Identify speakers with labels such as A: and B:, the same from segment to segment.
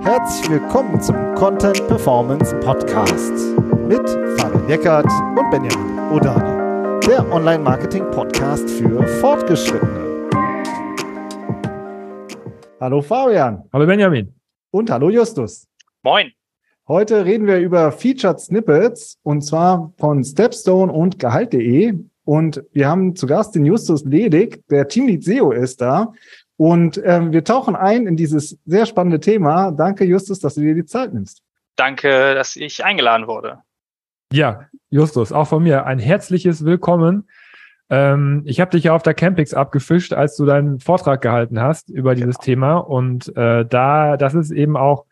A: Herzlich willkommen zum Content Performance Podcast mit Fabian Eckert und Benjamin Odani, der Online-Marketing-Podcast für Fortgeschrittene. Hallo Fabian.
B: Hallo Benjamin.
A: Und hallo Justus.
C: Moin.
A: Heute reden wir über Featured Snippets und zwar von Stepstone und Gehalt.de. Und wir haben zu Gast den Justus Ledig, der Teamlead SEO ist da. Und ähm, wir tauchen ein in dieses sehr spannende Thema. Danke, Justus, dass du dir die Zeit nimmst.
C: Danke, dass ich eingeladen wurde.
B: Ja, Justus, auch von mir ein herzliches Willkommen. Ähm, ich habe dich ja auf der Campix abgefischt, als du deinen Vortrag gehalten hast über dieses genau. Thema. Und äh, da, das ist eben auch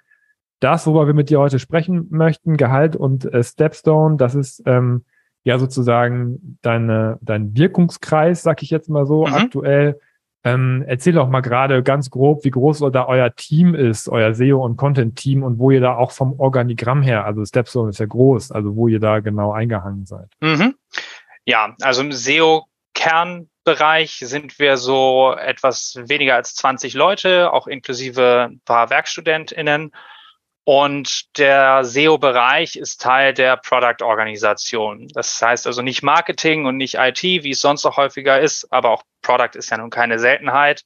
B: das, worüber wir mit dir heute sprechen möchten, Gehalt und äh, Stepstone. Das ist ähm, ja sozusagen deine, dein Wirkungskreis, sag ich jetzt mal so, mhm. aktuell ähm, erzähl doch mal gerade ganz grob, wie groß da euer Team ist, euer SEO- und Content-Team und wo ihr da auch vom Organigramm her, also Stepstone ist ja groß, also wo ihr da genau eingehangen seid.
C: Mhm. Ja, also im SEO-Kernbereich sind wir so etwas weniger als 20 Leute, auch inklusive ein paar WerkstudentInnen. Und der SEO-Bereich ist Teil der Product-Organisation. Das heißt also nicht Marketing und nicht IT, wie es sonst auch häufiger ist, aber auch Product ist ja nun keine Seltenheit.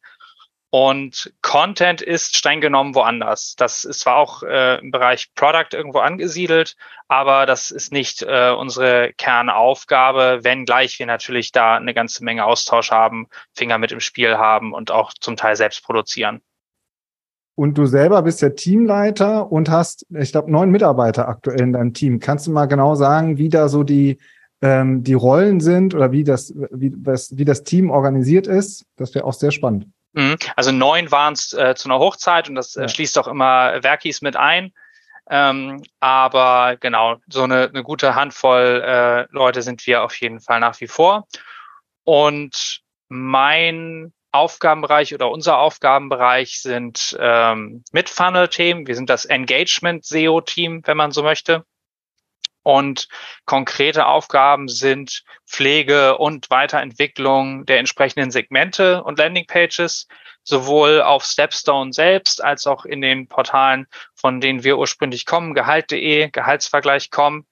C: Und Content ist streng genommen woanders. Das ist zwar auch äh, im Bereich Product irgendwo angesiedelt, aber das ist nicht äh, unsere Kernaufgabe, wenngleich wir natürlich da eine ganze Menge Austausch haben, Finger mit im Spiel haben und auch zum Teil selbst produzieren.
A: Und du selber bist ja Teamleiter und hast, ich glaube, neun Mitarbeiter aktuell in deinem Team. Kannst du mal genau sagen, wie da so die, ähm, die Rollen sind oder wie das, wie, das, wie das Team organisiert ist? Das wäre auch sehr spannend.
C: Mhm. Also neun waren es äh, zu einer Hochzeit und das äh, schließt auch immer Werkis mit ein. Ähm, aber genau, so eine, eine gute Handvoll äh, Leute sind wir auf jeden Fall nach wie vor. Und mein Aufgabenbereich oder unser Aufgabenbereich sind ähm, Mid-Funnel-Themen. Wir sind das Engagement-SEO-Team, wenn man so möchte. Und konkrete Aufgaben sind Pflege und Weiterentwicklung der entsprechenden Segmente und Landingpages, sowohl auf Stepstone selbst als auch in den Portalen, von denen wir ursprünglich kommen, gehalt.de, Gehaltsvergleich.com.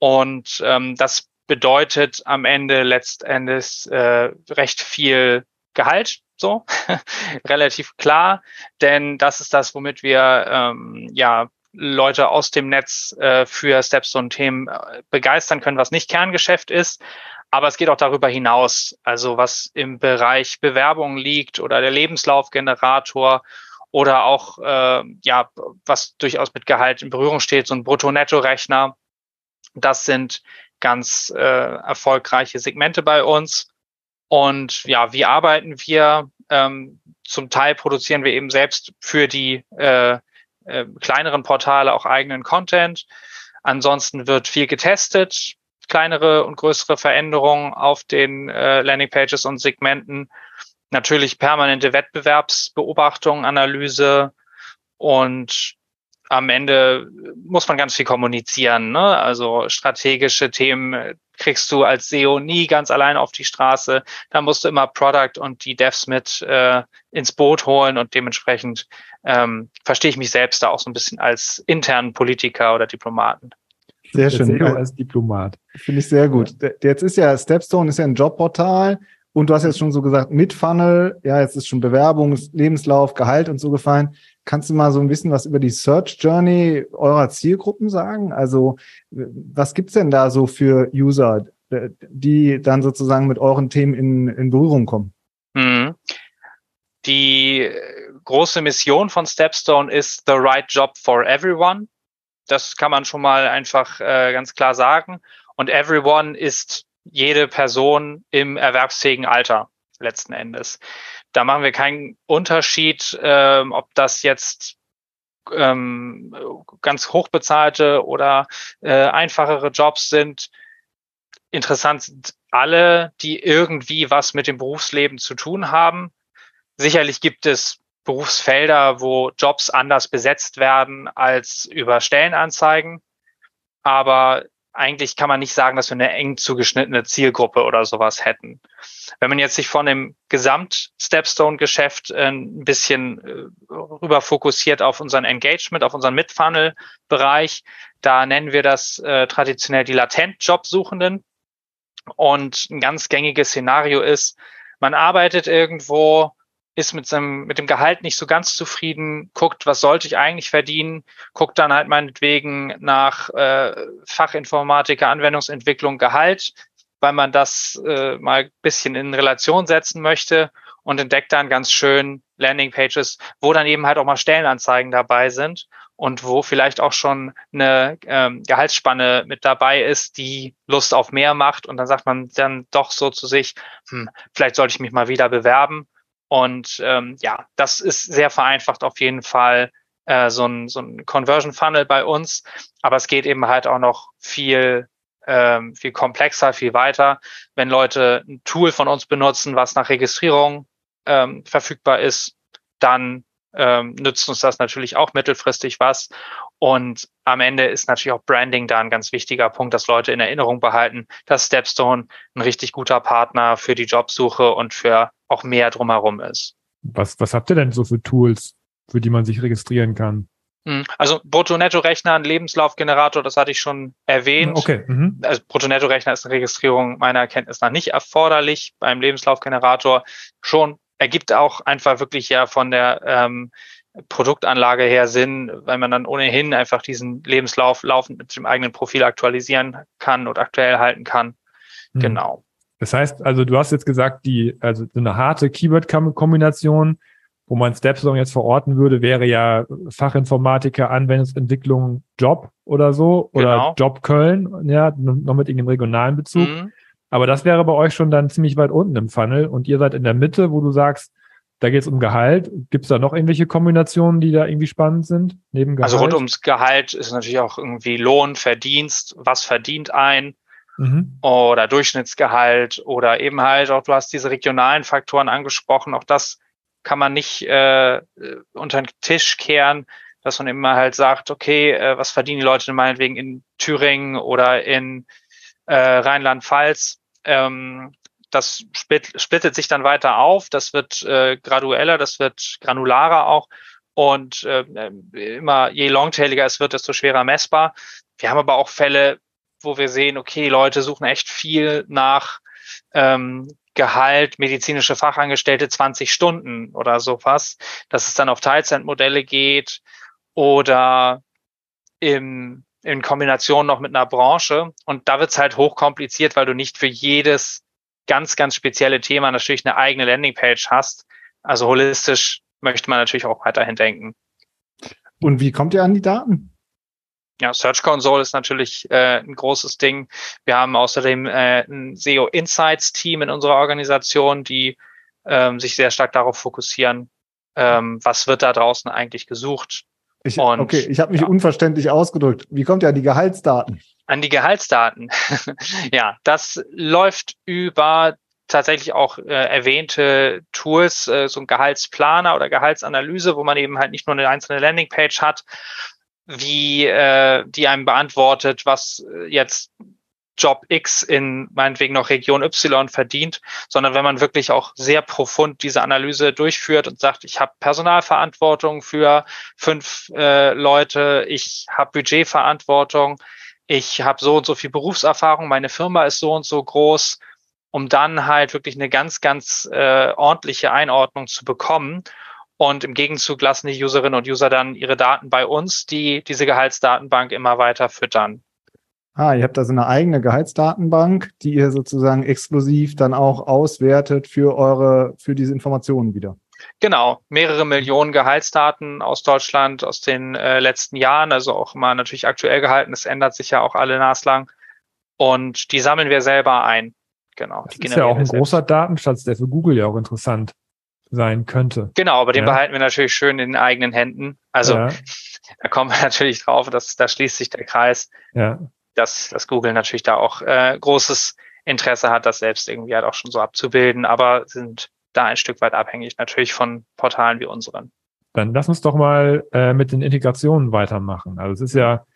C: Und ähm, das bedeutet am Ende letztendlich äh, recht viel Gehalt, so relativ klar, denn das ist das, womit wir ähm, ja Leute aus dem Netz äh, für Stepstone-Themen äh, begeistern können, was nicht Kerngeschäft ist. Aber es geht auch darüber hinaus, also was im Bereich Bewerbung liegt oder der Lebenslaufgenerator oder auch äh, ja was durchaus mit Gehalt in Berührung steht, so ein Brutto-Netto-Rechner. Das sind ganz äh, erfolgreiche Segmente bei uns. Und ja, wie arbeiten wir? Ähm, zum Teil produzieren wir eben selbst für die äh, äh, kleineren Portale auch eigenen Content. Ansonsten wird viel getestet, kleinere und größere Veränderungen auf den äh, Landingpages und Segmenten. Natürlich permanente Wettbewerbsbeobachtung, Analyse und am Ende muss man ganz viel kommunizieren. Ne? Also strategische Themen kriegst du als SEO nie ganz allein auf die Straße. Da musst du immer Product und die Devs mit äh, ins Boot holen und dementsprechend ähm, verstehe ich mich selbst da auch so ein bisschen als internen Politiker oder Diplomaten.
A: Sehr schön. SEO als Diplomat. Finde ich sehr gut. Jetzt ist ja Stepstone ist ja ein Jobportal und du hast jetzt schon so gesagt, mit Funnel, ja, jetzt ist schon Bewerbung, Lebenslauf, Gehalt und so gefallen. Kannst du mal so ein bisschen was über die Search Journey eurer Zielgruppen sagen? Also was gibt's denn da so für User, die dann sozusagen mit euren Themen in, in Berührung kommen? Mhm.
C: Die große Mission von Stepstone ist the right job for everyone. Das kann man schon mal einfach äh, ganz klar sagen. Und everyone ist jede Person im erwerbsfähigen Alter letzten Endes. Da machen wir keinen Unterschied, ähm, ob das jetzt ähm, ganz hochbezahlte oder äh, einfachere Jobs sind. Interessant sind alle, die irgendwie was mit dem Berufsleben zu tun haben. Sicherlich gibt es Berufsfelder, wo Jobs anders besetzt werden als über Stellenanzeigen. Aber eigentlich kann man nicht sagen, dass wir eine eng zugeschnittene Zielgruppe oder sowas hätten. Wenn man jetzt sich von dem Gesamt-Stepstone-Geschäft äh, ein bisschen äh, rüber fokussiert auf unseren Engagement, auf unseren Mid-Funnel-Bereich, da nennen wir das äh, traditionell die Latent-Jobsuchenden. Und ein ganz gängiges Szenario ist, man arbeitet irgendwo, ist mit seinem, mit dem Gehalt nicht so ganz zufrieden, guckt, was sollte ich eigentlich verdienen, guckt dann halt meinetwegen nach äh, Fachinformatiker, Anwendungsentwicklung, Gehalt, weil man das äh, mal bisschen in Relation setzen möchte und entdeckt dann ganz schön Landingpages, wo dann eben halt auch mal Stellenanzeigen dabei sind und wo vielleicht auch schon eine ähm, Gehaltsspanne mit dabei ist, die Lust auf mehr macht und dann sagt man dann doch so zu sich, hm, vielleicht sollte ich mich mal wieder bewerben und ähm, ja, das ist sehr vereinfacht auf jeden Fall äh, so ein, so ein Conversion Funnel bei uns. Aber es geht eben halt auch noch viel, ähm, viel komplexer, viel weiter. Wenn Leute ein Tool von uns benutzen, was nach Registrierung ähm, verfügbar ist, dann ähm, nützt uns das natürlich auch mittelfristig was. Und am Ende ist natürlich auch Branding da ein ganz wichtiger Punkt, dass Leute in Erinnerung behalten, dass Stepstone ein richtig guter Partner für die Jobsuche und für auch mehr drumherum ist.
B: Was, was habt ihr denn so für Tools, für die man sich registrieren kann?
C: Hm, also Brutto-Netto-Rechner, ein Lebenslaufgenerator, das hatte ich schon erwähnt.
B: Okay. Mhm.
C: Also Brutto-Netto-Rechner ist eine Registrierung meiner Erkenntnis nach nicht erforderlich. Beim Lebenslaufgenerator schon ergibt auch einfach wirklich ja von der ähm, Produktanlage her Sinn, weil man dann ohnehin einfach diesen Lebenslauf laufend mit dem eigenen Profil aktualisieren kann und aktuell halten kann.
B: Mhm. Genau. Das heißt, also du hast jetzt gesagt, die, also so eine harte Keyword-Kombination, wo man Stepstone jetzt verorten würde, wäre ja Fachinformatiker, Anwendungsentwicklung, Job oder so, oder genau. Job Köln, ja, noch mit irgendeinem regionalen Bezug. Mhm. Aber das wäre bei euch schon dann ziemlich weit unten im Funnel und ihr seid in der Mitte, wo du sagst, da geht es um Gehalt. Gibt es da noch irgendwelche Kombinationen, die da irgendwie spannend sind?
C: Neben Gehalt? Also rund ums Gehalt ist natürlich auch irgendwie Lohn, Verdienst, was verdient ein mhm. oder Durchschnittsgehalt oder eben halt auch, du hast diese regionalen Faktoren angesprochen, auch das kann man nicht äh, unter den Tisch kehren, dass man immer halt sagt, okay, äh, was verdienen die Leute meinetwegen in Thüringen oder in äh, Rheinland-Pfalz? Ähm, das splittet sich dann weiter auf, das wird äh, gradueller, das wird granularer auch und äh, immer je longtailiger es wird, desto schwerer messbar. Wir haben aber auch Fälle, wo wir sehen, okay, Leute suchen echt viel nach ähm, Gehalt, medizinische Fachangestellte 20 Stunden oder sowas, dass es dann auf Teilzeitmodelle geht oder im, in Kombination noch mit einer Branche. Und da wird's halt hochkompliziert, weil du nicht für jedes ganz, ganz spezielle Thema natürlich eine eigene Landingpage hast. Also holistisch möchte man natürlich auch weiterhin denken.
A: Und wie kommt ihr an die Daten?
C: Ja, Search Console ist natürlich äh, ein großes Ding. Wir haben außerdem äh, ein SEO Insights Team in unserer Organisation, die ähm, sich sehr stark darauf fokussieren, ähm, was wird da draußen eigentlich gesucht.
A: Ich, Und, okay, ich habe mich ja. unverständlich ausgedrückt. Wie kommt ihr an die Gehaltsdaten?
C: An die Gehaltsdaten. ja, das läuft über tatsächlich auch äh, erwähnte Tools, äh, so ein Gehaltsplaner oder Gehaltsanalyse, wo man eben halt nicht nur eine einzelne Landingpage hat, wie äh, die einem beantwortet, was äh, jetzt Job X in meinetwegen noch Region Y verdient, sondern wenn man wirklich auch sehr profund diese Analyse durchführt und sagt, ich habe Personalverantwortung für fünf äh, Leute, ich habe Budgetverantwortung, ich habe so und so viel Berufserfahrung, meine Firma ist so und so groß, um dann halt wirklich eine ganz, ganz äh, ordentliche Einordnung zu bekommen und im Gegenzug lassen die Userinnen und User dann ihre Daten bei uns, die diese Gehaltsdatenbank immer weiter füttern.
A: Ah, ihr habt also eine eigene Gehaltsdatenbank, die ihr sozusagen exklusiv dann auch auswertet für eure, für diese Informationen wieder.
C: Genau, mehrere Millionen Gehaltsdaten aus Deutschland aus den äh, letzten Jahren, also auch immer natürlich aktuell gehalten. Das ändert sich ja auch alle naslang. Und die sammeln wir selber ein. Genau.
B: Das ist ja auch ein großer Datenschatz, der für Google ja auch interessant sein könnte.
C: Genau, aber den ja. behalten wir natürlich schön in den eigenen Händen. Also ja. da kommen wir natürlich drauf, dass da schließt sich der Kreis, ja. dass, dass Google natürlich da auch äh, großes Interesse hat, das selbst irgendwie halt auch schon so abzubilden, aber sind da ein Stück weit abhängig natürlich von Portalen wie unseren.
B: Dann lass uns doch mal äh, mit den Integrationen weitermachen. Also es ist ja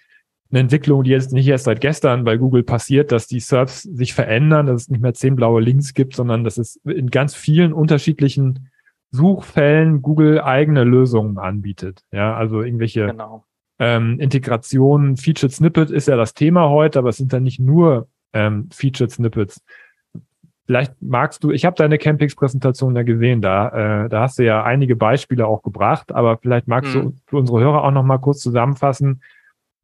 B: eine Entwicklung, die jetzt nicht erst seit gestern bei Google passiert, dass die SERPs sich verändern, dass es nicht mehr zehn blaue Links gibt, sondern dass es in ganz vielen unterschiedlichen Suchfällen Google eigene Lösungen anbietet. Ja, also irgendwelche genau. ähm, Integrationen, Featured Snippet ist ja das Thema heute, aber es sind dann nicht nur ähm, Featured Snippets. Vielleicht magst du, ich habe deine Campix-Präsentation ja gesehen, da, äh, da hast du ja einige Beispiele auch gebracht, aber vielleicht magst mhm. du für unsere Hörer auch noch mal kurz zusammenfassen,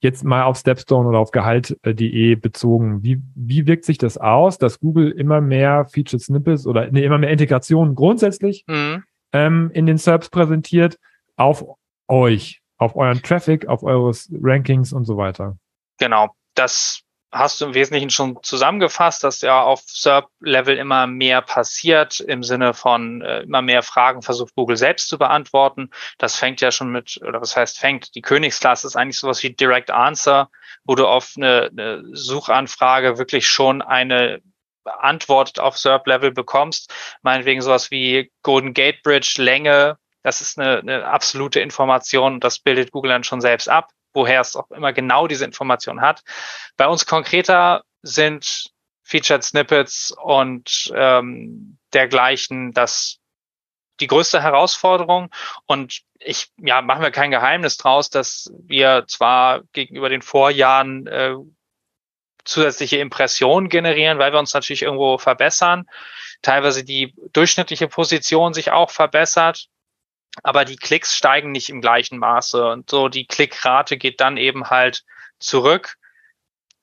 B: jetzt mal auf Stepstone oder auf Gehalt.de bezogen. Wie, wie wirkt sich das aus, dass Google immer mehr Featured Snippets oder nee, immer mehr Integrationen grundsätzlich mhm. Ähm, in den SERPs präsentiert auf euch, auf euren Traffic, auf eures Rankings und so weiter?
C: Genau, das hast du im Wesentlichen schon zusammengefasst, dass ja auf SERP-Level immer mehr passiert, im Sinne von äh, immer mehr Fragen versucht Google selbst zu beantworten. Das fängt ja schon mit, oder was heißt fängt, die Königsklasse ist eigentlich sowas wie Direct Answer, wo du auf eine, eine Suchanfrage wirklich schon eine Antwort auf SERP-Level bekommst. Meinetwegen sowas wie Golden Gate Bridge, Länge, das ist eine, eine absolute Information, das bildet Google dann schon selbst ab woher es auch immer genau diese Information hat. Bei uns konkreter sind Featured Snippets und ähm, dergleichen das die größte Herausforderung. Und ich, ja, machen wir kein Geheimnis draus, dass wir zwar gegenüber den Vorjahren äh, zusätzliche Impressionen generieren, weil wir uns natürlich irgendwo verbessern, teilweise die durchschnittliche Position sich auch verbessert. Aber die Klicks steigen nicht im gleichen Maße. Und so die Klickrate geht dann eben halt zurück.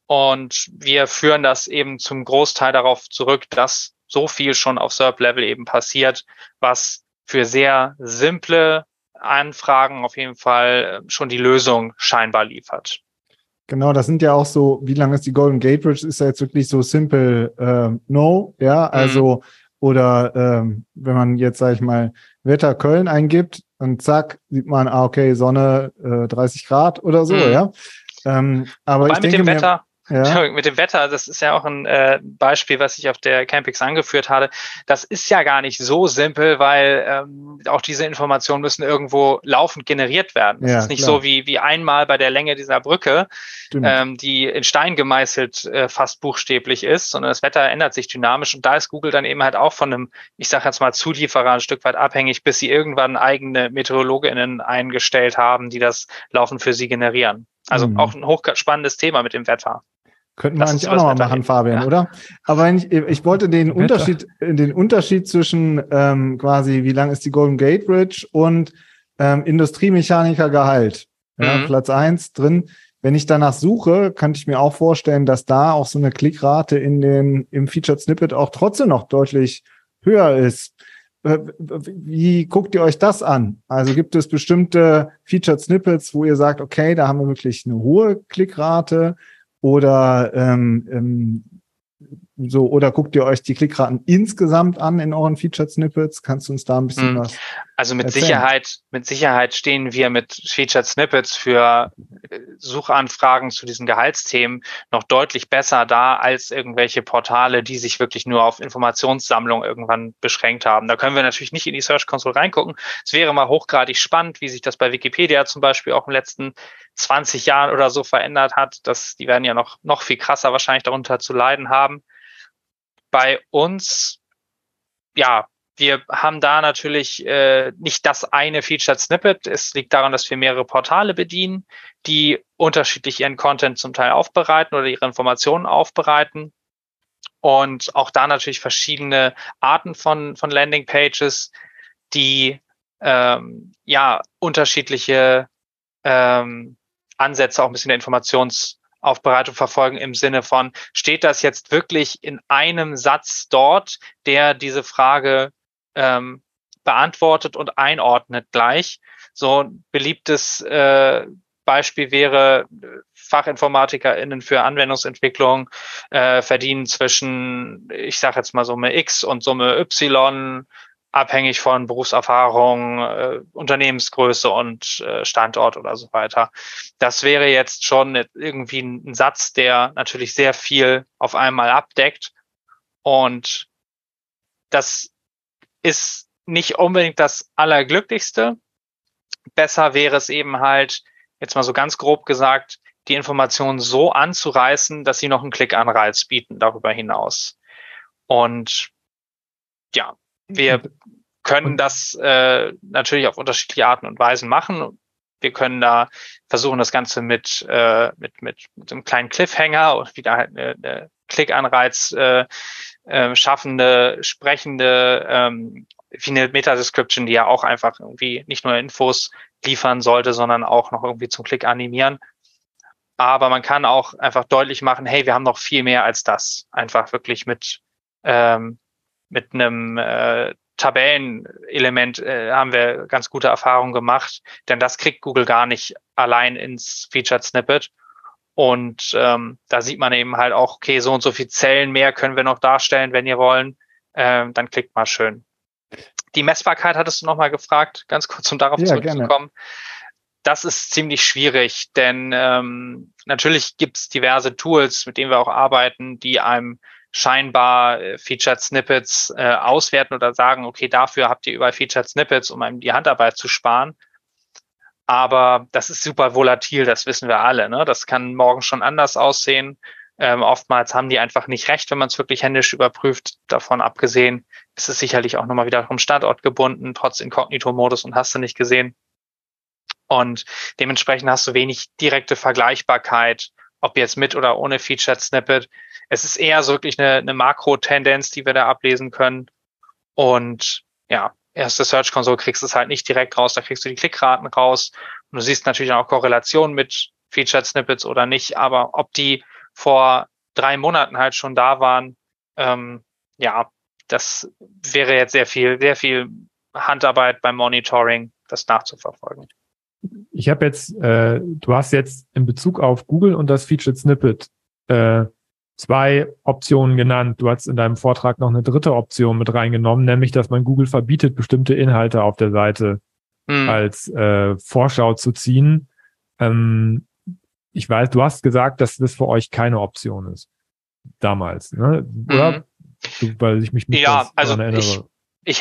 C: Und wir führen das eben zum Großteil darauf zurück, dass so viel schon auf SERP-Level eben passiert, was für sehr simple Anfragen auf jeden Fall äh, schon die Lösung scheinbar liefert.
A: Genau, das sind ja auch so, wie lange ist die Golden Gate Bridge? Ist ja jetzt wirklich so simple äh, No, ja, also mhm. oder ähm, wenn man jetzt, sag ich mal, Wetter Köln eingibt und zack, sieht man, ah, okay, Sonne äh, 30 Grad oder so, mhm. ja.
C: Ähm, aber Wobei ich denke, mit dem Wetter, ja. Mit dem Wetter, das ist ja auch ein äh, Beispiel, was ich auf der Campix angeführt hatte. Das ist ja gar nicht so simpel, weil ähm, auch diese Informationen müssen irgendwo laufend generiert werden. Das ja, ist nicht klar. so wie, wie einmal bei der Länge dieser Brücke, ähm, die in Stein gemeißelt äh, fast buchstäblich ist, sondern das Wetter ändert sich dynamisch und da ist Google dann eben halt auch von einem, ich sage jetzt mal, Zulieferer ein Stück weit abhängig, bis sie irgendwann eigene MeteorologInnen eingestellt haben, die das laufend für sie generieren. Also mhm. auch ein hochspannendes Thema mit dem Wetter.
A: Könnten wir eigentlich auch nochmal machen, Fabian, ja. oder? Aber ich, ich wollte den Wetter. Unterschied, den Unterschied zwischen ähm, quasi, wie lang ist die Golden Gate Bridge und ähm, Industriemechaniker Gehalt. Ja, mhm. Platz eins drin. Wenn ich danach suche, könnte ich mir auch vorstellen, dass da auch so eine Klickrate in den, im Featured Snippet auch trotzdem noch deutlich höher ist. Äh, wie guckt ihr euch das an? Also gibt es bestimmte Featured Snippets, wo ihr sagt, okay, da haben wir wirklich eine hohe Klickrate oder ähm, ähm, so, oder guckt ihr euch die Klickraten insgesamt an in euren Featured Snippets? Kannst du uns da ein bisschen hm. was?
C: Also mit? Sicherheit, mit Sicherheit stehen wir mit Featured Snippets für äh, Suchanfragen zu diesen Gehaltsthemen noch deutlich besser da als irgendwelche Portale, die sich wirklich nur auf Informationssammlung irgendwann beschränkt haben. Da können wir natürlich nicht in die Search Console reingucken. Es wäre mal hochgradig spannend, wie sich das bei Wikipedia zum Beispiel auch im letzten 20 Jahren oder so verändert hat. Das, die werden ja noch, noch viel krasser wahrscheinlich darunter zu leiden haben bei uns, ja, wir haben da natürlich äh, nicht das eine Featured Snippet. Es liegt daran, dass wir mehrere Portale bedienen, die unterschiedlich ihren Content zum Teil aufbereiten oder ihre Informationen aufbereiten. Und auch da natürlich verschiedene Arten von, von Landing Pages, die ähm, ja unterschiedliche ähm, Ansätze auch ein bisschen der Informations Aufbereitung verfolgen im Sinne von, steht das jetzt wirklich in einem Satz dort, der diese Frage ähm, beantwortet und einordnet gleich? So ein beliebtes äh, Beispiel wäre, FachinformatikerInnen für Anwendungsentwicklung äh, verdienen zwischen, ich sage jetzt mal Summe X und Summe Y abhängig von Berufserfahrung, äh, Unternehmensgröße und äh, Standort oder so weiter. Das wäre jetzt schon irgendwie ein Satz, der natürlich sehr viel auf einmal abdeckt. Und das ist nicht unbedingt das Allerglücklichste. Besser wäre es eben halt, jetzt mal so ganz grob gesagt, die Informationen so anzureißen, dass sie noch einen Klickanreiz bieten darüber hinaus. Und ja, wir können das äh, natürlich auf unterschiedliche Arten und Weisen machen. Wir können da versuchen, das Ganze mit, äh, mit, mit, mit einem kleinen Cliffhanger und wieder halt eine, eine Klickanreiz äh, äh, schaffende, sprechende, ähm, wie eine Meta-Description, die ja auch einfach irgendwie nicht nur Infos liefern sollte, sondern auch noch irgendwie zum Klick animieren. Aber man kann auch einfach deutlich machen, hey, wir haben noch viel mehr als das. Einfach wirklich mit, ähm, mit einem äh, Tabellenelement äh, haben wir ganz gute Erfahrungen gemacht, denn das kriegt Google gar nicht allein ins Featured Snippet. Und ähm, da sieht man eben halt auch, okay, so und so viel Zellen mehr können wir noch darstellen, wenn ihr wollen. Ähm, dann klickt mal schön. Die Messbarkeit hattest du nochmal gefragt, ganz kurz, um darauf ja, zurückzukommen. Gerne. Das ist ziemlich schwierig, denn ähm, natürlich gibt es diverse Tools, mit denen wir auch arbeiten, die einem scheinbar äh, Featured Snippets äh, auswerten oder sagen, okay, dafür habt ihr überall Featured Snippets, um einem die Handarbeit zu sparen. Aber das ist super volatil, das wissen wir alle. Ne? Das kann morgen schon anders aussehen. Ähm, oftmals haben die einfach nicht recht, wenn man es wirklich händisch überprüft. Davon abgesehen ist es sicherlich auch nochmal wieder vom Standort gebunden, trotz Inkognito-Modus und hast du nicht gesehen. Und dementsprechend hast du wenig direkte Vergleichbarkeit, ob jetzt mit oder ohne Featured Snippet es ist eher so wirklich eine, eine Makro-Tendenz, die wir da ablesen können. Und ja, erste Search Console kriegst du es halt nicht direkt raus, da kriegst du die Klickraten raus. Und du siehst natürlich auch Korrelationen mit Featured Snippets oder nicht, aber ob die vor drei Monaten halt schon da waren, ähm, ja, das wäre jetzt sehr viel, sehr viel Handarbeit beim Monitoring, das nachzuverfolgen.
B: Ich habe jetzt, äh, du hast jetzt in Bezug auf Google und das Featured Snippet äh, zwei Optionen genannt. Du hast in deinem Vortrag noch eine dritte Option mit reingenommen, nämlich, dass man Google verbietet, bestimmte Inhalte auf der Seite mhm. als äh, Vorschau zu ziehen. Ähm, ich weiß, du hast gesagt, dass das für euch keine Option ist. Damals, ne? Oder? Mhm. Du, weil ich mich nicht
C: ja, also erinnere. Ich,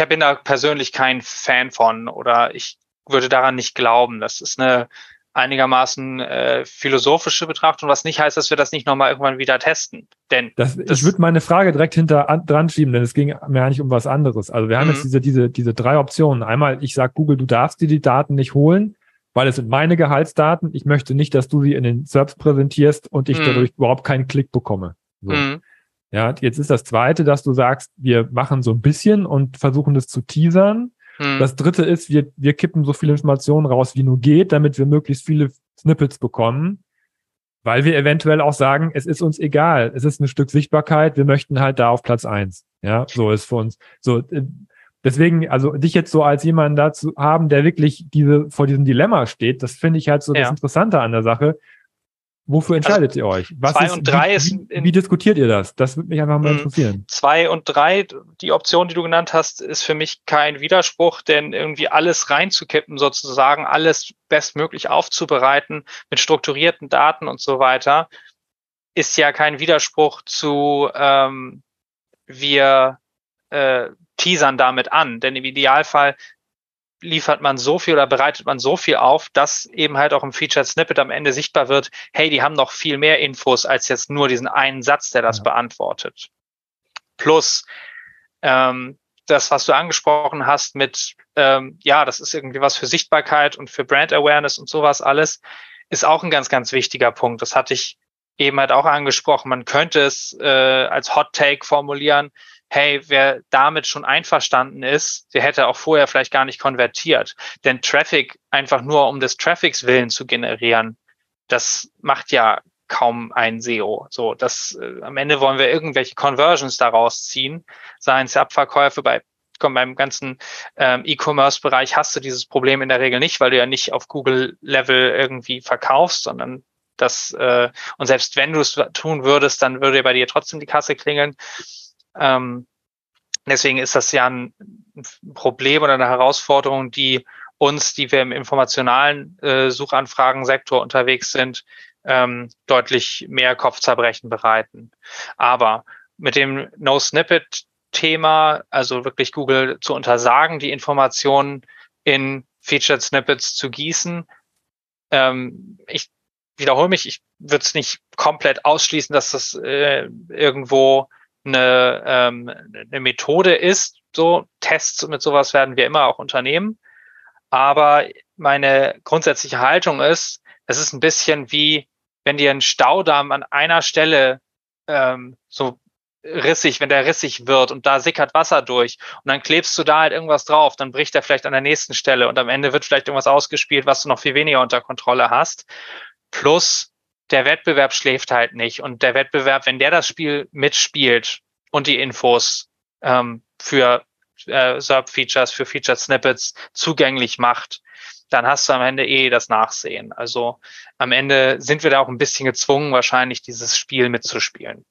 C: ich bin da persönlich kein Fan von oder ich würde daran nicht glauben. Das ist eine einigermaßen äh, philosophische Betrachtung, was nicht heißt, dass wir das nicht nochmal irgendwann wieder testen. Denn
B: das, das ich würde meine Frage direkt hinter an, dran schieben, denn es ging mir eigentlich um was anderes. Also wir haben mhm. jetzt diese, diese, diese drei Optionen. Einmal, ich sage Google, du darfst dir die Daten nicht holen, weil es sind meine Gehaltsdaten. Ich möchte nicht, dass du sie in den SERPs präsentierst und ich mhm. dadurch überhaupt keinen Klick bekomme. So. Mhm. Ja, jetzt ist das zweite, dass du sagst, wir machen so ein bisschen und versuchen das zu teasern. Hm. Das dritte ist, wir, wir kippen so viele Informationen raus, wie nur geht, damit wir möglichst viele Snippets bekommen. Weil wir eventuell auch sagen, es ist uns egal. Es ist ein Stück Sichtbarkeit. Wir möchten halt da auf Platz eins. Ja, so ist für uns. So, äh, deswegen, also dich jetzt so als jemanden dazu haben, der wirklich diese, vor diesem Dilemma steht, das finde ich halt so ja. das Interessante an der Sache. Wofür also entscheidet also, ihr euch?
C: Was zwei ist, und drei
B: wie,
C: ist.
B: In, wie diskutiert ihr das? Das würde mich einfach mal hm. interessieren.
C: Zwei und drei, die Option, die du genannt hast, ist für mich kein Widerspruch, denn irgendwie alles reinzukippen, sozusagen, alles bestmöglich aufzubereiten mit strukturierten Daten und so weiter, ist ja kein Widerspruch zu ähm, wir äh, teasern damit an. Denn im Idealfall liefert man so viel oder bereitet man so viel auf, dass eben halt auch im Featured Snippet am Ende sichtbar wird, hey, die haben noch viel mehr Infos als jetzt nur diesen einen Satz, der das ja. beantwortet. Plus ähm, das, was du angesprochen hast mit, ähm, ja, das ist irgendwie was für Sichtbarkeit und für Brand Awareness und sowas alles, ist auch ein ganz, ganz wichtiger Punkt. Das hatte ich eben halt auch angesprochen. Man könnte es äh, als Hot Take formulieren hey, wer damit schon einverstanden ist, der hätte auch vorher vielleicht gar nicht konvertiert. Denn Traffic einfach nur um des Traffics willen zu generieren, das macht ja kaum ein SEO. So, das äh, am Ende wollen wir irgendwelche Conversions daraus ziehen, seien es Abverkäufe bei komm, beim ganzen ähm, E-Commerce-Bereich hast du dieses Problem in der Regel nicht, weil du ja nicht auf Google-Level irgendwie verkaufst, sondern das äh, und selbst wenn du es tun würdest, dann würde bei dir trotzdem die Kasse klingeln. Ähm, deswegen ist das ja ein Problem oder eine Herausforderung, die uns, die wir im informationalen äh, Suchanfragensektor unterwegs sind, ähm, deutlich mehr Kopfzerbrechen bereiten. Aber mit dem No-Snippet-Thema, also wirklich Google zu untersagen, die Informationen in Featured Snippets zu gießen, ähm, ich wiederhole mich, ich würde es nicht komplett ausschließen, dass das äh, irgendwo eine, ähm, eine Methode ist. So Tests mit sowas werden wir immer auch unternehmen. Aber meine grundsätzliche Haltung ist, es ist ein bisschen wie, wenn dir ein Staudamm an einer Stelle ähm, so rissig, wenn der rissig wird und da sickert Wasser durch und dann klebst du da halt irgendwas drauf, dann bricht er vielleicht an der nächsten Stelle und am Ende wird vielleicht irgendwas ausgespielt, was du noch viel weniger unter Kontrolle hast. Plus der Wettbewerb schläft halt nicht und der Wettbewerb, wenn der das Spiel mitspielt und die Infos ähm, für äh, SERP-Features, für Featured Snippets zugänglich macht, dann hast du am Ende eh das Nachsehen. Also am Ende sind wir da auch ein bisschen gezwungen, wahrscheinlich dieses Spiel mitzuspielen.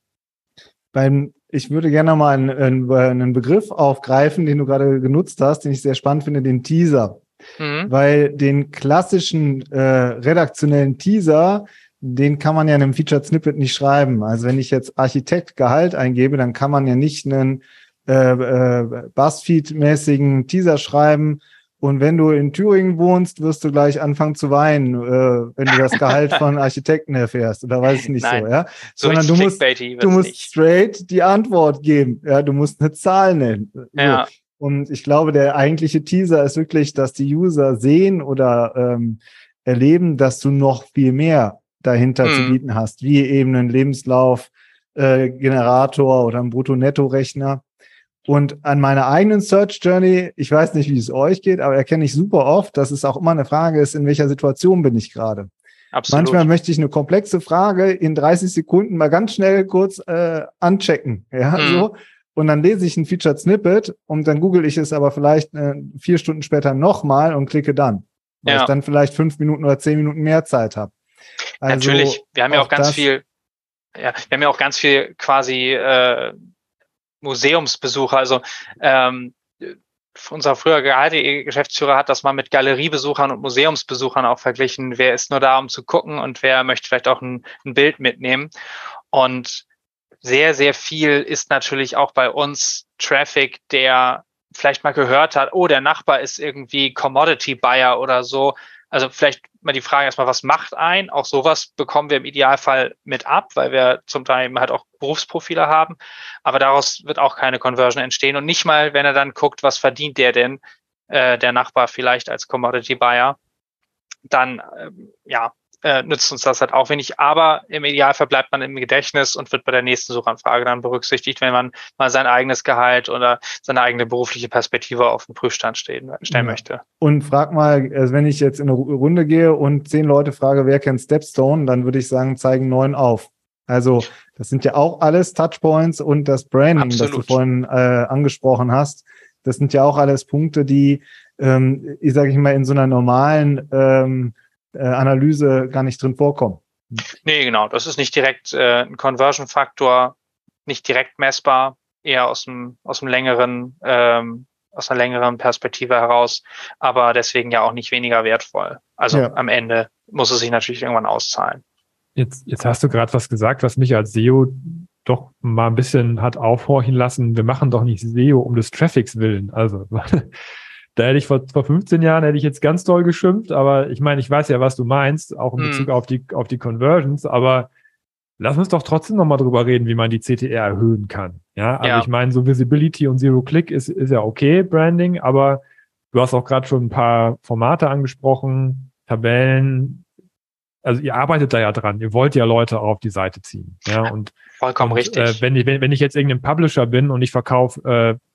A: Beim, ich würde gerne mal einen, einen Begriff aufgreifen, den du gerade genutzt hast, den ich sehr spannend finde, den Teaser. Mhm. Weil den klassischen äh, redaktionellen Teaser, den kann man ja in einem Featured Snippet nicht schreiben. Also wenn ich jetzt Architekt Gehalt eingebe, dann kann man ja nicht einen äh, äh, Buzzfeed-mäßigen Teaser schreiben. Und wenn du in Thüringen wohnst, wirst du gleich anfangen zu weinen, äh, wenn du das Gehalt von Architekten erfährst. Oder weiß ich nicht Nein, so, ja?
C: So Sondern
A: du musst, du musst straight die Antwort geben. Ja, du musst eine Zahl nennen. Ja. Und ich glaube, der eigentliche Teaser ist wirklich, dass die User sehen oder ähm, erleben, dass du noch viel mehr dahinter hm. zu bieten hast, wie eben einen Lebenslauf, äh, Generator oder ein Brutto-Netto-Rechner. Und an meiner eigenen Search Journey, ich weiß nicht, wie es euch geht, aber erkenne ich super oft, dass es auch immer eine Frage ist, in welcher Situation bin ich gerade. Absolut. Manchmal möchte ich eine komplexe Frage in 30 Sekunden mal ganz schnell kurz äh, anchecken. Ja, mhm. so. Und dann lese ich ein Featured Snippet und dann google ich es aber vielleicht äh, vier Stunden später nochmal und klicke dann. Weil ja. ich dann vielleicht fünf Minuten oder zehn Minuten mehr Zeit habe.
C: Also Natürlich, wir haben ja auch ganz viel, ja, wir haben ja auch ganz viel quasi äh, Museumsbesucher. Also ähm, unser früher Geschäftsführer hat das mal mit Galeriebesuchern und Museumsbesuchern auch verglichen. Wer ist nur da, um zu gucken und wer möchte vielleicht auch ein, ein Bild mitnehmen. Und sehr, sehr viel ist natürlich auch bei uns Traffic, der vielleicht mal gehört hat, oh, der Nachbar ist irgendwie Commodity Buyer oder so. Also vielleicht mal die Frage erstmal, was macht ein? Auch sowas bekommen wir im Idealfall mit ab, weil wir zum Teil halt auch Berufsprofile haben. Aber daraus wird auch keine Conversion entstehen. Und nicht mal, wenn er dann guckt, was verdient der denn, äh, der Nachbar vielleicht als Commodity Buyer, dann äh, ja, äh, nützt uns das halt auch wenig. Aber im Idealfall bleibt man im Gedächtnis und wird bei der nächsten Suchanfrage dann berücksichtigt, wenn man mal sein eigenes Gehalt oder seine eigene berufliche Perspektive auf den Prüfstand stehen, stellen ja. möchte.
A: Und frag mal, also wenn ich jetzt in eine Runde gehe und zehn Leute frage, wer kennt Stepstone, dann würde ich sagen, zeigen neun auf. Also das sind ja auch alles Touchpoints und das Branding, Absolut. das du vorhin äh, angesprochen hast. Das sind ja auch alles Punkte, die, ähm, ich sage ich mal, in so einer normalen ähm, äh, Analyse gar nicht drin vorkommen.
C: Nee, genau. Das ist nicht direkt äh, ein Conversion-Faktor, nicht direkt messbar, eher aus dem, aus dem längeren, ähm, aus einer längeren Perspektive heraus, aber deswegen ja auch nicht weniger wertvoll. Also ja. am Ende muss es sich natürlich irgendwann auszahlen.
B: Jetzt, jetzt hast du gerade was gesagt, was mich als SEO doch mal ein bisschen hat aufhorchen lassen. Wir machen doch nicht SEO um des Traffics willen. Also Da hätte ich vor, vor 15 Jahren hätte ich jetzt ganz toll geschimpft, aber ich meine, ich weiß ja, was du meinst, auch in hm. Bezug mm. auf die, auf die Conversions, aber lass uns doch trotzdem nochmal drüber reden, wie man die CTR erhöhen kann. Ja, also ja. ich meine, so Visibility und Zero Click ist, ist ja okay, Branding, aber du hast auch gerade schon ein paar Formate angesprochen, Tabellen, also ihr arbeitet da ja dran, ihr wollt ja Leute auf die Seite ziehen. Ja, und
C: vollkommen
B: und,
C: richtig.
B: Äh, wenn, ich, wenn, wenn ich jetzt irgendein Publisher bin und ich verkaufe äh,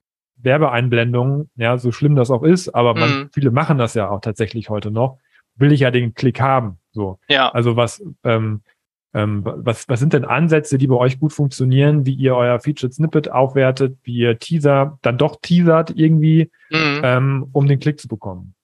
B: Werbeeinblendungen, ja, so schlimm das auch ist, aber man, mhm. viele machen das ja auch tatsächlich heute noch, will ich ja den Klick haben. So. Ja. Also was, ähm, ähm, was, was sind denn Ansätze, die bei euch gut funktionieren, wie ihr euer Featured Snippet aufwertet, wie ihr Teaser dann doch teasert irgendwie, mhm. ähm, um den Klick zu bekommen?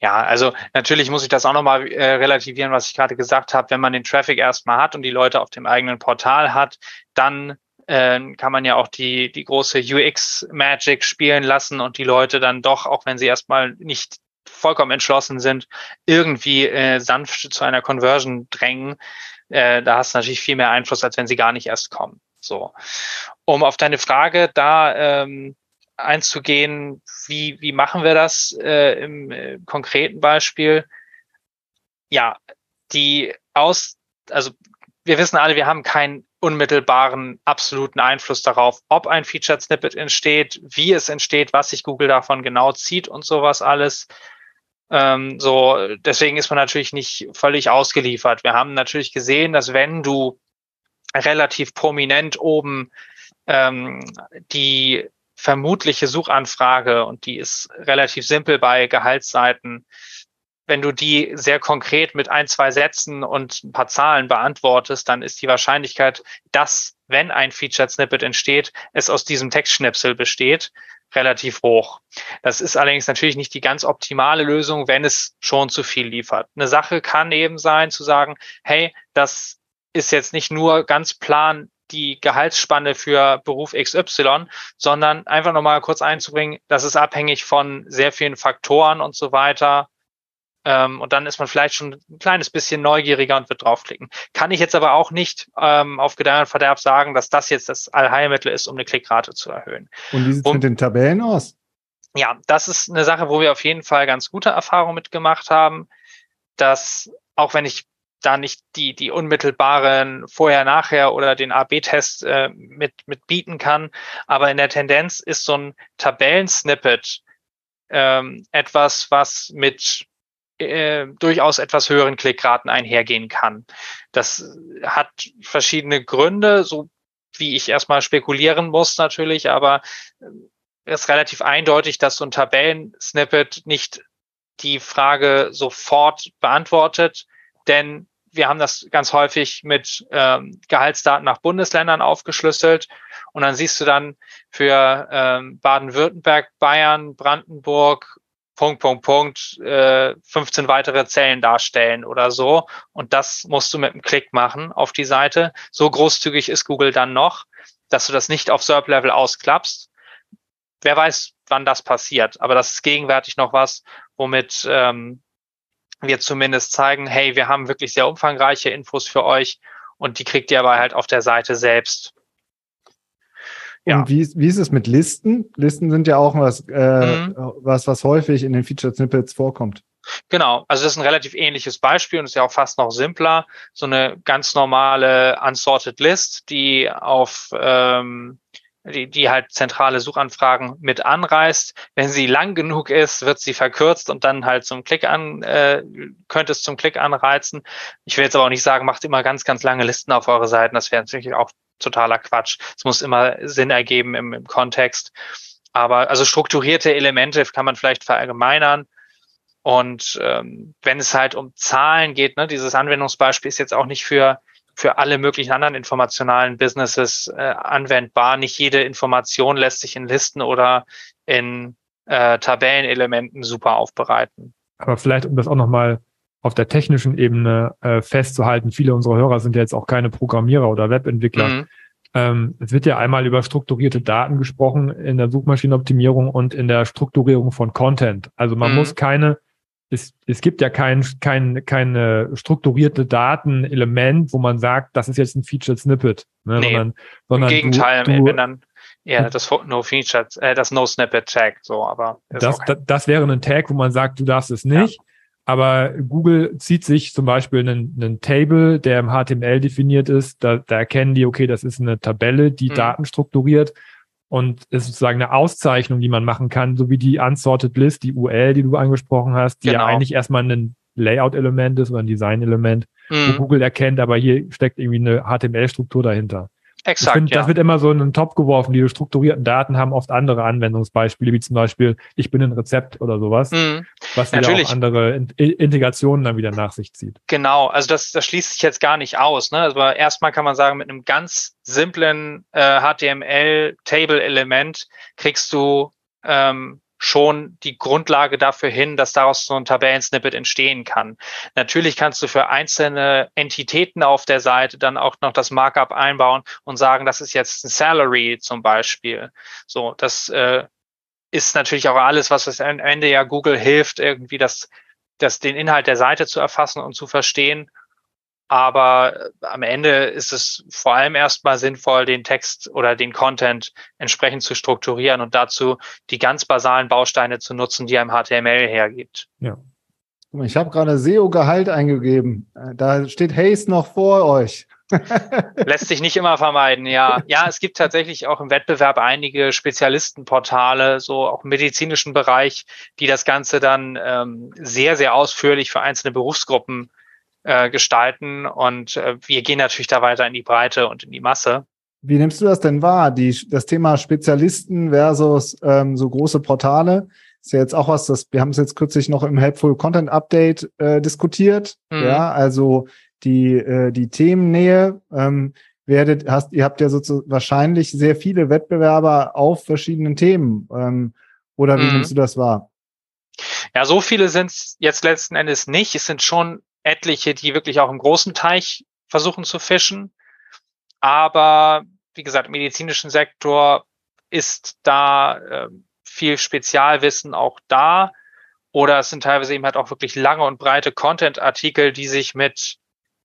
C: Ja, also natürlich muss ich das auch nochmal äh, relativieren, was ich gerade gesagt habe. Wenn man den Traffic erstmal hat und die Leute auf dem eigenen Portal hat, dann äh, kann man ja auch die, die große UX-Magic spielen lassen und die Leute dann doch, auch wenn sie erstmal nicht vollkommen entschlossen sind, irgendwie äh, sanft zu einer Conversion drängen. Äh, da hast du natürlich viel mehr Einfluss, als wenn sie gar nicht erst kommen. So. Um auf deine Frage da ähm, einzugehen, wie, wie machen wir das äh, im äh, konkreten Beispiel? Ja, die aus, also wir wissen alle, wir haben keinen unmittelbaren, absoluten Einfluss darauf, ob ein Featured Snippet entsteht, wie es entsteht, was sich Google davon genau zieht und sowas alles. Ähm, so, deswegen ist man natürlich nicht völlig ausgeliefert. Wir haben natürlich gesehen, dass wenn du relativ prominent oben ähm, die vermutliche Suchanfrage und die ist relativ simpel bei Gehaltsseiten wenn du die sehr konkret mit ein, zwei Sätzen und ein paar Zahlen beantwortest, dann ist die Wahrscheinlichkeit, dass, wenn ein Featured Snippet entsteht, es aus diesem Textschnipsel besteht, relativ hoch. Das ist allerdings natürlich nicht die ganz optimale Lösung, wenn es schon zu viel liefert. Eine Sache kann eben sein, zu sagen, hey, das ist jetzt nicht nur ganz plan die Gehaltsspanne für Beruf XY, sondern einfach nochmal kurz einzubringen, das ist abhängig von sehr vielen Faktoren und so weiter. Ähm, und dann ist man vielleicht schon ein kleines bisschen neugieriger und wird draufklicken. Kann ich jetzt aber auch nicht ähm, auf Gedeih und Verderb sagen, dass das jetzt das Allheilmittel ist, um eine Klickrate zu erhöhen.
A: Und wie sieht es mit den Tabellen aus?
C: Ja, das ist eine Sache, wo wir auf jeden Fall ganz gute Erfahrungen mitgemacht haben, dass auch wenn ich da nicht die, die unmittelbaren Vorher-Nachher oder den AB-Test äh, mit, mit bieten kann. Aber in der Tendenz ist so ein Tabellensnippet ähm, etwas, was mit äh, durchaus etwas höheren Klickraten einhergehen kann. Das hat verschiedene Gründe, so wie ich erstmal spekulieren muss natürlich, aber es ist relativ eindeutig, dass so ein Tabellensnippet nicht die Frage sofort beantwortet, denn wir haben das ganz häufig mit ähm, Gehaltsdaten nach Bundesländern aufgeschlüsselt und dann siehst du dann für ähm, Baden-Württemberg, Bayern, Brandenburg Punkt, Punkt, Punkt, äh, 15 weitere Zellen darstellen oder so. Und das musst du mit einem Klick machen auf die Seite. So großzügig ist Google dann noch, dass du das nicht auf SERP-Level ausklappst. Wer weiß, wann das passiert. Aber das ist gegenwärtig noch was, womit ähm, wir zumindest zeigen, hey, wir haben wirklich sehr umfangreiche Infos für euch und die kriegt ihr aber halt auf der Seite selbst.
A: Ja. Und wie, wie ist es mit Listen? Listen sind ja auch was, äh, mhm. was, was häufig in den Featured Snippets vorkommt.
C: Genau, also das ist ein relativ ähnliches Beispiel und ist ja auch fast noch simpler. So eine ganz normale Unsorted List, die auf ähm, die, die halt zentrale Suchanfragen mit anreißt. Wenn sie lang genug ist, wird sie verkürzt und dann halt zum Klick an, äh, könnte es zum Klick anreizen. Ich will jetzt aber auch nicht sagen, macht immer ganz, ganz lange Listen auf eure Seiten. Das wäre natürlich auch totaler Quatsch. Es muss immer Sinn ergeben im, im Kontext. Aber also strukturierte Elemente kann man vielleicht verallgemeinern. Und ähm, wenn es halt um Zahlen geht, ne, dieses Anwendungsbeispiel ist jetzt auch nicht für für alle möglichen anderen informationalen Businesses äh, anwendbar. Nicht jede Information lässt sich in Listen oder in äh, Tabellenelementen super aufbereiten.
B: Aber vielleicht, um das auch nochmal auf der technischen Ebene äh, festzuhalten, viele unserer Hörer sind ja jetzt auch keine Programmierer oder Webentwickler. Mhm. Ähm, es wird ja einmal über strukturierte Daten gesprochen in der Suchmaschinenoptimierung und in der Strukturierung von Content. Also man mhm. muss keine, es, es gibt ja kein, kein, keine strukturierte Datenelement, wo man sagt, das ist jetzt ein Featured Snippet.
C: Ne, nee, sondern, sondern Im Gegenteil, du, du, wenn dann ja, das No Featured, äh, das No Snippet Tag, so, aber
B: das, das, das wäre ein Tag, wo man sagt, du darfst es nicht. Ja. Aber Google zieht sich zum Beispiel einen, einen Table, der im HTML definiert ist. Da, da erkennen die, okay, das ist eine Tabelle, die mhm. Daten strukturiert und ist sozusagen eine Auszeichnung, die man machen kann, so wie die Unsorted List, die UL, die du angesprochen hast, die genau. ja eigentlich erstmal ein Layout-Element ist oder ein Design-Element, mhm. wo Google erkennt, aber hier steckt irgendwie eine HTML-Struktur dahinter. Exakt. Find, ja. Das wird immer so in den Top geworfen. Diese strukturierten Daten haben oft andere Anwendungsbeispiele, wie zum Beispiel, ich bin ein Rezept oder sowas, mhm. was wieder Natürlich. auch andere in Integrationen dann wieder nach sich zieht.
C: Genau, also das, das schließt sich jetzt gar nicht aus. Ne? Also erstmal kann man sagen, mit einem ganz simplen äh, HTML-Table-Element kriegst du ähm, schon die Grundlage dafür hin, dass daraus so ein Tabellensnippet entstehen kann. Natürlich kannst du für einzelne Entitäten auf der Seite dann auch noch das Markup einbauen und sagen, das ist jetzt ein Salary zum Beispiel. So, das äh, ist natürlich auch alles, was es am Ende ja Google hilft, irgendwie das, das den Inhalt der Seite zu erfassen und zu verstehen aber äh, am Ende ist es vor allem erstmal sinnvoll, den Text oder den Content entsprechend zu strukturieren und dazu die ganz basalen Bausteine zu nutzen, die einem HTML hergibt.
A: Ja. Ich habe gerade SEO-Gehalt eingegeben. Äh, da steht Haze noch vor euch.
C: Lässt sich nicht immer vermeiden, ja. Ja, es gibt tatsächlich auch im Wettbewerb einige Spezialistenportale, so auch im medizinischen Bereich, die das Ganze dann ähm, sehr, sehr ausführlich für einzelne Berufsgruppen äh, gestalten. Und äh, wir gehen natürlich da weiter in die Breite und in die Masse.
A: Wie nimmst du das denn wahr? Die, das Thema Spezialisten versus ähm, so große Portale ist ja jetzt auch was, das wir haben es jetzt kürzlich noch im Helpful Content Update äh, diskutiert. Mhm. Ja, also die äh, die Themennähe. Ähm, werdet hast ihr habt ja sozusagen wahrscheinlich sehr viele Wettbewerber auf verschiedenen Themen. Ähm, oder wie mhm. nimmst du das wahr?
C: Ja, so viele sind es jetzt letzten Endes nicht. Es sind schon etliche, die wirklich auch im großen Teich versuchen zu fischen. Aber wie gesagt, im medizinischen Sektor ist da äh, viel Spezialwissen auch da. Oder es sind teilweise eben halt auch wirklich lange und breite Content-Artikel, die sich mit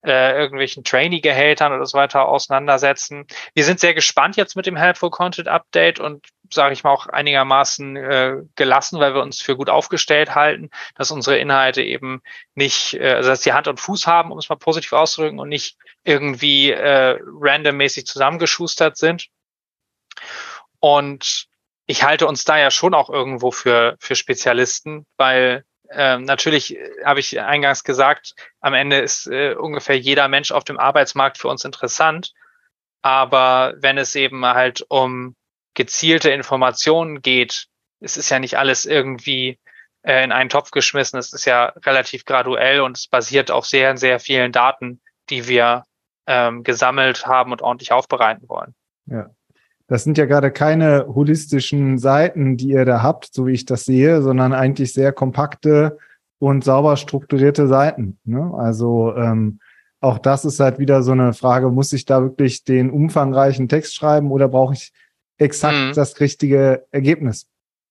C: äh, irgendwelchen Trainee-Gehältern oder so weiter auseinandersetzen. Wir sind sehr gespannt jetzt mit dem Helpful Content Update und sage ich mal auch einigermaßen äh, gelassen, weil wir uns für gut aufgestellt halten, dass unsere Inhalte eben nicht, äh, also dass die Hand und Fuß haben, um es mal positiv auszudrücken und nicht irgendwie äh, randommäßig zusammengeschustert sind. Und ich halte uns da ja schon auch irgendwo für, für Spezialisten, weil ähm, natürlich äh, habe ich eingangs gesagt, am Ende ist äh, ungefähr jeder Mensch auf dem Arbeitsmarkt für uns interessant. Aber wenn es eben halt um gezielte Informationen geht, es ist ja nicht alles irgendwie äh, in einen Topf geschmissen. Es ist ja relativ graduell und es basiert auf sehr, sehr vielen Daten, die wir ähm, gesammelt haben und ordentlich aufbereiten wollen.
A: Ja. Das sind ja gerade keine holistischen Seiten, die ihr da habt, so wie ich das sehe, sondern eigentlich sehr kompakte und sauber strukturierte Seiten. Ne? Also ähm, auch das ist halt wieder so eine Frage, muss ich da wirklich den umfangreichen Text schreiben oder brauche ich exakt mhm. das richtige Ergebnis?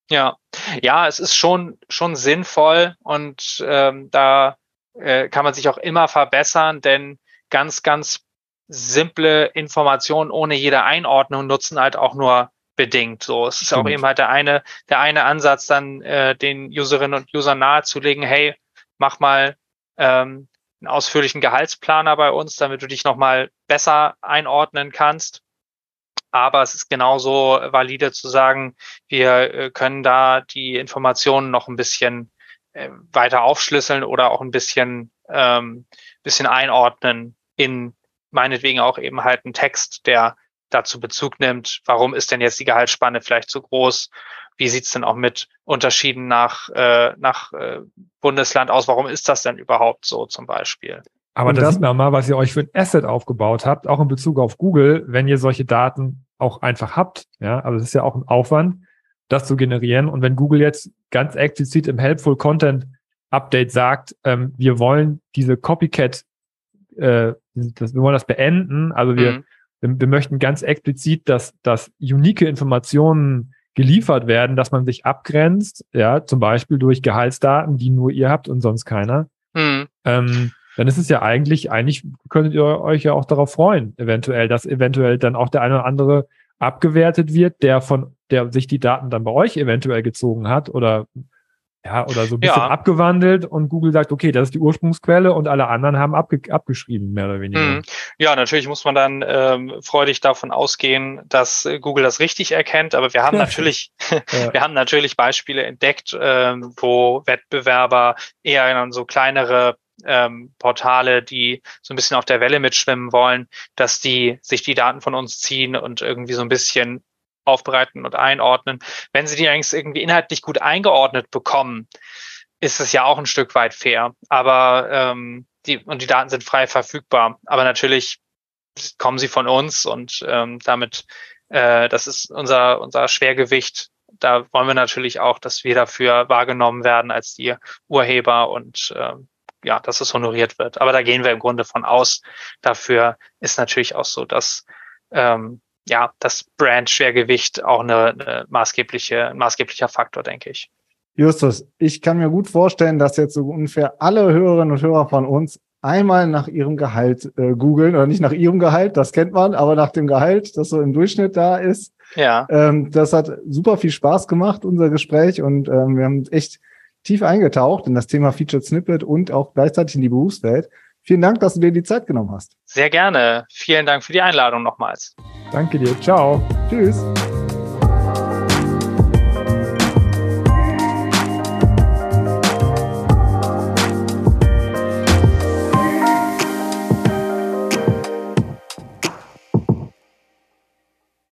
C: Ja, ja, es ist schon schon sinnvoll und ähm, da äh, kann man sich auch immer verbessern, denn ganz ganz simple Informationen ohne jede Einordnung nutzen halt auch nur bedingt. So, es ist Stimmt. auch eben halt der eine, der eine Ansatz, dann äh, den Userinnen und Usern nahezulegen, hey, mach mal ähm, einen ausführlichen Gehaltsplaner bei uns, damit du dich nochmal besser einordnen kannst. Aber es ist genauso valide zu sagen, wir äh, können da die Informationen noch ein bisschen äh, weiter aufschlüsseln oder auch ein bisschen, ähm, bisschen einordnen in meinetwegen auch eben halt ein Text, der dazu Bezug nimmt, warum ist denn jetzt die Gehaltsspanne vielleicht zu groß? Wie sieht's denn auch mit Unterschieden nach, äh, nach äh, Bundesland aus? Warum ist das denn überhaupt so zum Beispiel?
B: Aber Und das sieht man mal, was ihr euch für ein Asset aufgebaut habt, auch in Bezug auf Google, wenn ihr solche Daten auch einfach habt. Ja, also es ist ja auch ein Aufwand, das zu generieren. Und wenn Google jetzt ganz explizit im Helpful Content Update sagt, ähm, wir wollen diese Copycat äh, das, wir wollen das beenden. Also wir, mhm. wir, wir, möchten ganz explizit, dass, dass unique Informationen geliefert werden, dass man sich abgrenzt, ja, zum Beispiel durch Gehaltsdaten, die nur ihr habt und sonst keiner. Mhm. Ähm, dann ist es ja eigentlich, eigentlich könntet ihr euch ja auch darauf freuen, eventuell, dass eventuell dann auch der eine oder andere abgewertet wird, der von, der sich die Daten dann bei euch eventuell gezogen hat oder ja, oder so ein bisschen ja. abgewandelt und Google sagt, okay, das ist die Ursprungsquelle und alle anderen haben abge abgeschrieben, mehr oder weniger. Mhm.
C: Ja, natürlich muss man dann ähm, freudig davon ausgehen, dass Google das richtig erkennt, aber wir haben natürlich, ja. wir haben natürlich Beispiele entdeckt, ähm, wo Wettbewerber eher in so kleinere ähm, Portale, die so ein bisschen auf der Welle mitschwimmen wollen, dass die sich die Daten von uns ziehen und irgendwie so ein bisschen aufbereiten und einordnen. Wenn sie die eigentlich irgendwie inhaltlich gut eingeordnet bekommen, ist es ja auch ein Stück weit fair. Aber ähm, die und die Daten sind frei verfügbar. Aber natürlich kommen sie von uns und ähm, damit äh, das ist unser unser Schwergewicht. Da wollen wir natürlich auch, dass wir dafür wahrgenommen werden als die Urheber und ähm, ja, dass es honoriert wird. Aber da gehen wir im Grunde von aus. Dafür ist natürlich auch so, dass ähm, ja, das Brand-Schwergewicht auch eine, eine maßgebliche, ein maßgeblicher Faktor, denke ich.
A: Justus, ich kann mir gut vorstellen, dass jetzt so ungefähr alle Hörerinnen und Hörer von uns einmal nach ihrem Gehalt äh, googeln oder nicht nach ihrem Gehalt, das kennt man, aber nach dem Gehalt, das so im Durchschnitt da ist.
C: Ja.
A: Ähm, das hat super viel Spaß gemacht, unser Gespräch, und ähm, wir haben echt tief eingetaucht in das Thema Featured Snippet und auch gleichzeitig in die Berufswelt. Vielen Dank, dass du dir die Zeit genommen hast.
C: Sehr gerne. Vielen Dank für die Einladung nochmals.
B: Danke dir. Ciao.
A: Tschüss.